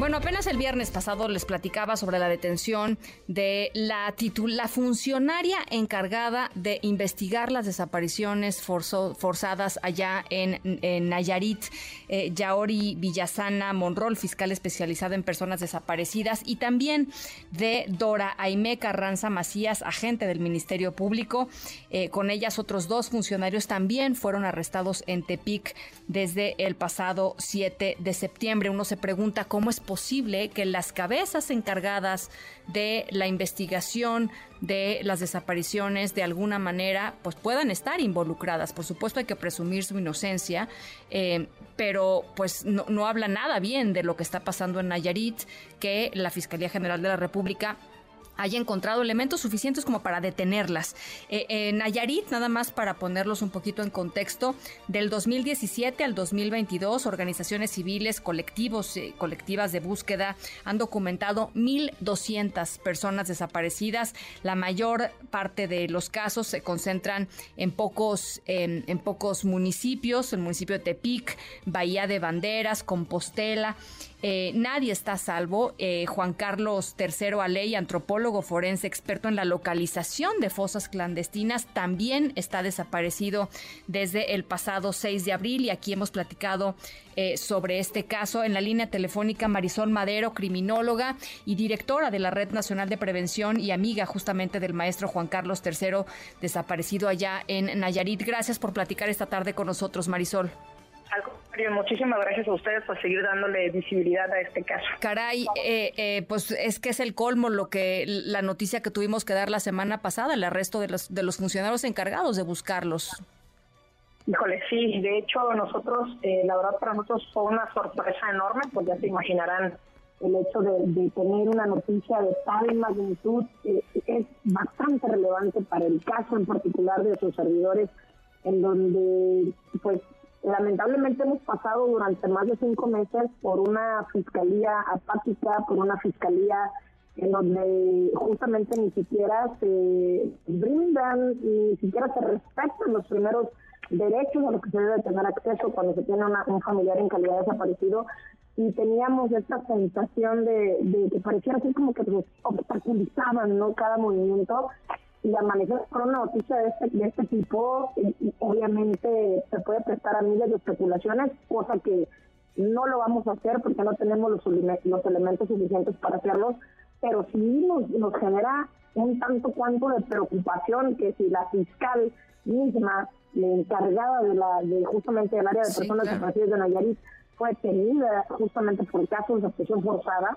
Bueno, apenas el viernes pasado les platicaba sobre la detención de la, funcionaria encargada de investigar las desapariciones forzadas allá en, Nayarit, eh, Yaori Villasana Monrol, fiscal especializada en personas desaparecidas, y también de Dora Aime Carranza Macías, agente del Ministerio Público. Eh, con ellas otros dos funcionarios también fueron arrestados en Tepic desde el pasado 7 de septiembre. Uno se pregunta cómo es posible que las cabezas encargadas de la investigación de las desapariciones de alguna manera pues puedan estar involucradas. Por supuesto hay que presumir su inocencia, eh, pero pues no, no habla nada bien de lo que está pasando en Nayarit, que la Fiscalía General de la República haya encontrado elementos suficientes como para detenerlas. Eh, en Nayarit, nada más para ponerlos un poquito en contexto, del 2017 al 2022, organizaciones civiles, colectivos, eh, colectivas de búsqueda han documentado 1.200 personas desaparecidas. La mayor parte de los casos se concentran en pocos, en pocos municipios, el municipio de Tepic, Bahía de Banderas, Compostela. Eh, nadie está a salvo. Eh, Juan Carlos III Aley, antropólogo forense, experto en la localización de fosas clandestinas, también está desaparecido desde el pasado 6 de abril y aquí hemos platicado eh, sobre este caso. En la línea telefónica Marisol Madero, criminóloga y directora de la Red Nacional de Prevención y amiga justamente del maestro Juan Carlos III, desaparecido allá en Nayarit. Gracias por platicar esta tarde con nosotros, Marisol. Al contrario, muchísimas gracias a ustedes por seguir dándole visibilidad a este caso. Caray, eh, eh, pues es que es el colmo lo que la noticia que tuvimos que dar la semana pasada, el arresto de los, de los funcionarios encargados de buscarlos. Híjole, sí, de hecho nosotros, eh, la verdad para nosotros fue una sorpresa enorme, pues ya se imaginarán el hecho de, tener una noticia de tal magnitud es bastante relevante para el caso en particular de sus servidores, en donde pues Lamentablemente hemos pasado durante más de cinco meses por una fiscalía apática, por una fiscalía en donde justamente ni siquiera se brindan, ni siquiera se respetan los primeros derechos a los que se debe tener acceso cuando se tiene un familiar en calidad desaparecido. Y teníamos esta sensación de, de que pareciera así como que obstaculizaban no cada movimiento y amanecer con una noticia de este, de este tipo, y, obviamente se puede prestar a miles de especulaciones, cosa que no lo vamos a hacer porque no tenemos los, los elementos suficientes para hacerlos, pero sí nos, nos genera un tanto cuanto de preocupación que si la fiscal misma, la encargada de la de justamente del área de personas desaparecidas de Nayarit, fue tenida justamente por casos de prisión forzada,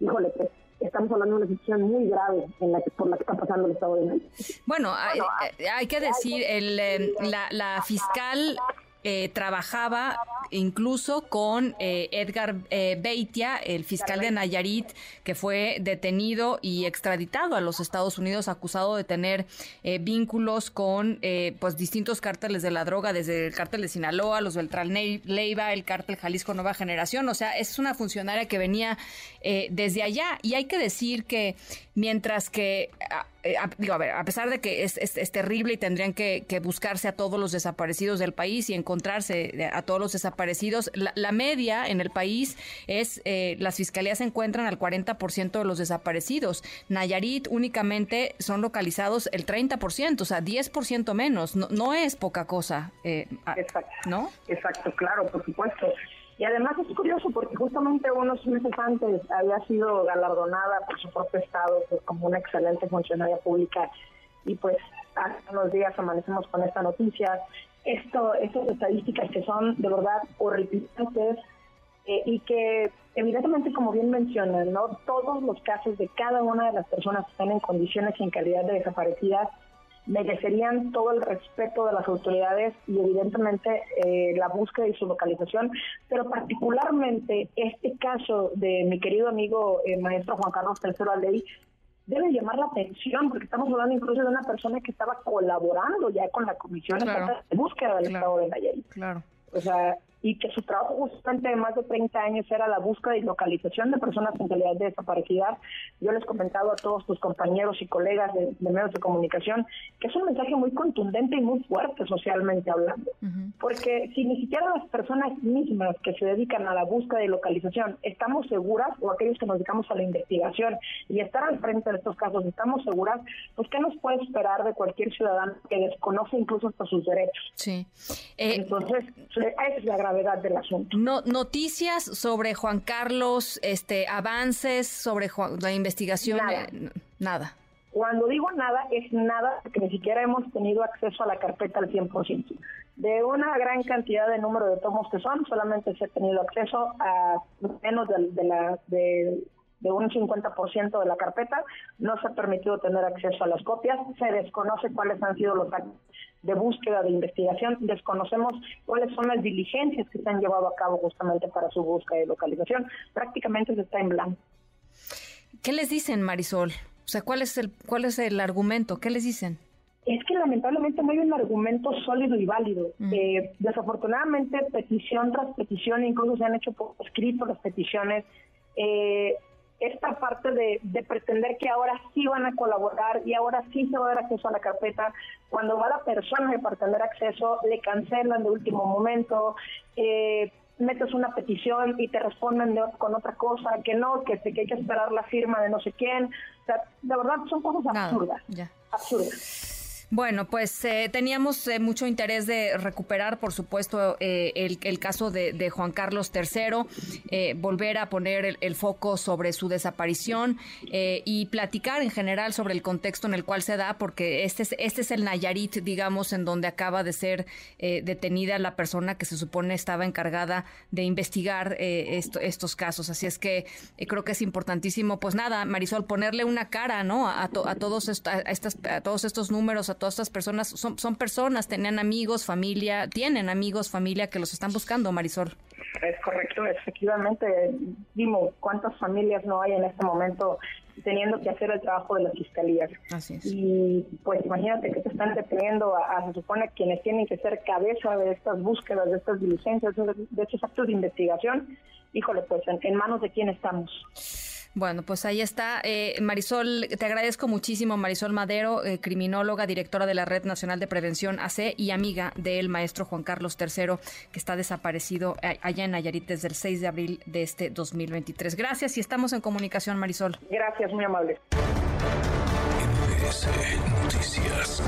híjole, pues estamos hablando de una situación muy grave en la que, por la que está pasando el Estado de México. Bueno, hay, que decir, el, eh, la, la fiscal eh, trabajaba incluso con eh, Edgar eh, Beitia, el fiscal de Nayarit, que fue detenido y extraditado a los Estados Unidos, acusado de tener vínculos con pues distintos cárteles de la droga, desde el cártel de Sinaloa, los Beltrán Leiva, el cártel Jalisco Nueva Generación. O sea, es una funcionaria que venía desde allá. Y hay que decir que mientras que eh, a, digo, a ver, a pesar de que es, es, terrible y tendrían que, buscarse a todos los desaparecidos del país y encontrarse a todos los desaparecidos, la, media en el país es, eh, las fiscalías se encuentran al 40% de los desaparecidos. Nayarit únicamente son localizados el 30%, o sea, 10% menos. No, no es poca cosa. Eh, Exacto. ¿No? Exacto, claro, por supuesto. Y además es curioso porque justamente unos meses antes había sido galardonada por su propio estado pues, como una excelente funcionaria pública y pues hace unos días amanecemos con esta noticia. Esto, estas estadísticas que son de verdad horripilantes eh, y que evidentemente como bien mencionan, ¿no? todos los casos de cada una de las personas que están en condiciones y en calidad de desaparecidas merecerían todo el respeto de las autoridades y evidentemente eh, la búsqueda y su localización, pero particularmente este caso de mi querido amigo eh, maestro Juan Carlos III Ley debe llamar la atención porque estamos hablando incluso de una persona que estaba colaborando ya con la Comisión de Búsqueda del Estado de Nayarit. Claro. O sea, y que su trabajo justamente de más de 30 años era la búsqueda y localización de personas en calidad de desaparecida. Yo les he comentado a todos tus compañeros y colegas de, medios de comunicación que es un mensaje muy contundente y muy fuerte socialmente hablando, porque si ni siquiera las personas mismas que se dedican a la búsqueda y localización estamos seguras, o aquellos que nos dedicamos a la investigación y estar al frente de estos casos estamos seguras, pues ¿qué nos puede esperar de cualquier ciudadano que desconoce incluso hasta sus derechos? Sí. Eh, Entonces, esa es la gravedad del asunto. No, noticias sobre Juan Carlos, este avances sobre la investigación. Nada. Eh, nada. Cuando digo nada, es nada porque ni siquiera hemos tenido acceso a la carpeta al 100%. De una gran cantidad de número de tomos que son, solamente se ha tenido acceso a menos de, la, de, de un 50% de la carpeta. No se ha permitido tener acceso a las copias. Se desconoce cuáles han sido los actos de búsqueda, de investigación. Desconocemos cuáles son las diligencias que se han llevado a cabo justamente para su búsqueda y localización. Prácticamente se está en blanco. ¿Qué les dicen, Marisol? O sea, ¿cuál es el, cuál es el argumento? ¿Qué les dicen? Es que lamentablemente no hay un argumento sólido y válido. Eh, desafortunadamente, petición tras petición, incluso se han hecho por escrito las peticiones. Eh, esta parte de, pretender que ahora sí van a colaborar y ahora sí se va a dar acceso a la carpeta, cuando va la persona para tener acceso, le cancelan de último momento, eh, metes una petición y te responden con otra cosa, que no, que, que hay que esperar la firma de no sé quién. O sea, de verdad son cosas absurdas. Absurdas. Bueno, pues eh, teníamos eh, mucho interés de recuperar, por supuesto, eh, el, caso de, Juan Carlos III, volver a poner el, foco sobre su desaparición y platicar en general sobre el contexto en el cual se da, porque este es, este es el Nayarit, digamos, en donde acaba de ser detenida la persona que se supone estaba encargada de investigar estos casos. Así es que creo que es importantísimo, pues nada, Marisol, ponerle una cara, ¿no? A, todos, estas, a todos estos números, a todas estas personas son, son personas, tenían amigos, familia, tienen amigos, familia que los están buscando, Marisol. Es correcto, efectivamente. Dimo, ¿cuántas familias no hay en este momento teniendo que hacer el trabajo de las fiscalías? Así es. Y pues imagínate que te están deteniendo a, se supone quienes tienen que ser cabeza de estas búsquedas, de estas diligencias, de, estos actos de investigación. Híjole, pues en manos de quién estamos. Bueno, pues ahí está. Eh, Marisol, te agradezco muchísimo, Marisol Madero, eh, criminóloga, directora de la Red Nacional de Prevención AC y amiga del maestro Juan Carlos III, que está desaparecido eh, allá en Nayarit desde el 6 de abril de este 2023. Gracias y estamos en comunicación, Marisol. Gracias, muy amable. Noticias.